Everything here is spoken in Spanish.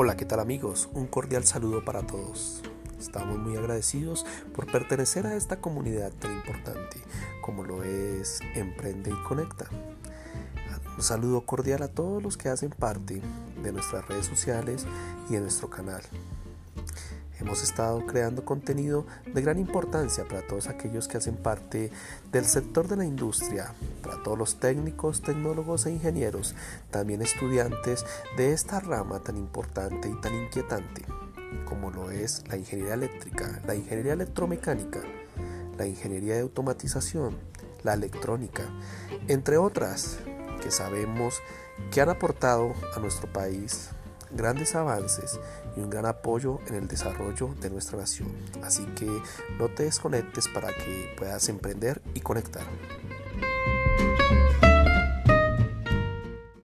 Hola, ¿qué tal amigos? Un cordial saludo para todos. Estamos muy agradecidos por pertenecer a esta comunidad tan importante como lo es Emprende y Conecta. Un saludo cordial a todos los que hacen parte de nuestras redes sociales y de nuestro canal. Hemos estado creando contenido de gran importancia para todos aquellos que hacen parte del sector de la industria, para todos los técnicos, tecnólogos e ingenieros, también estudiantes de esta rama tan importante y tan inquietante como lo es la ingeniería eléctrica, la ingeniería electromecánica, la ingeniería de automatización, la electrónica, entre otras que sabemos que han aportado a nuestro país grandes avances y un gran apoyo en el desarrollo de nuestra nación. Así que no te desconectes para que puedas emprender y conectar.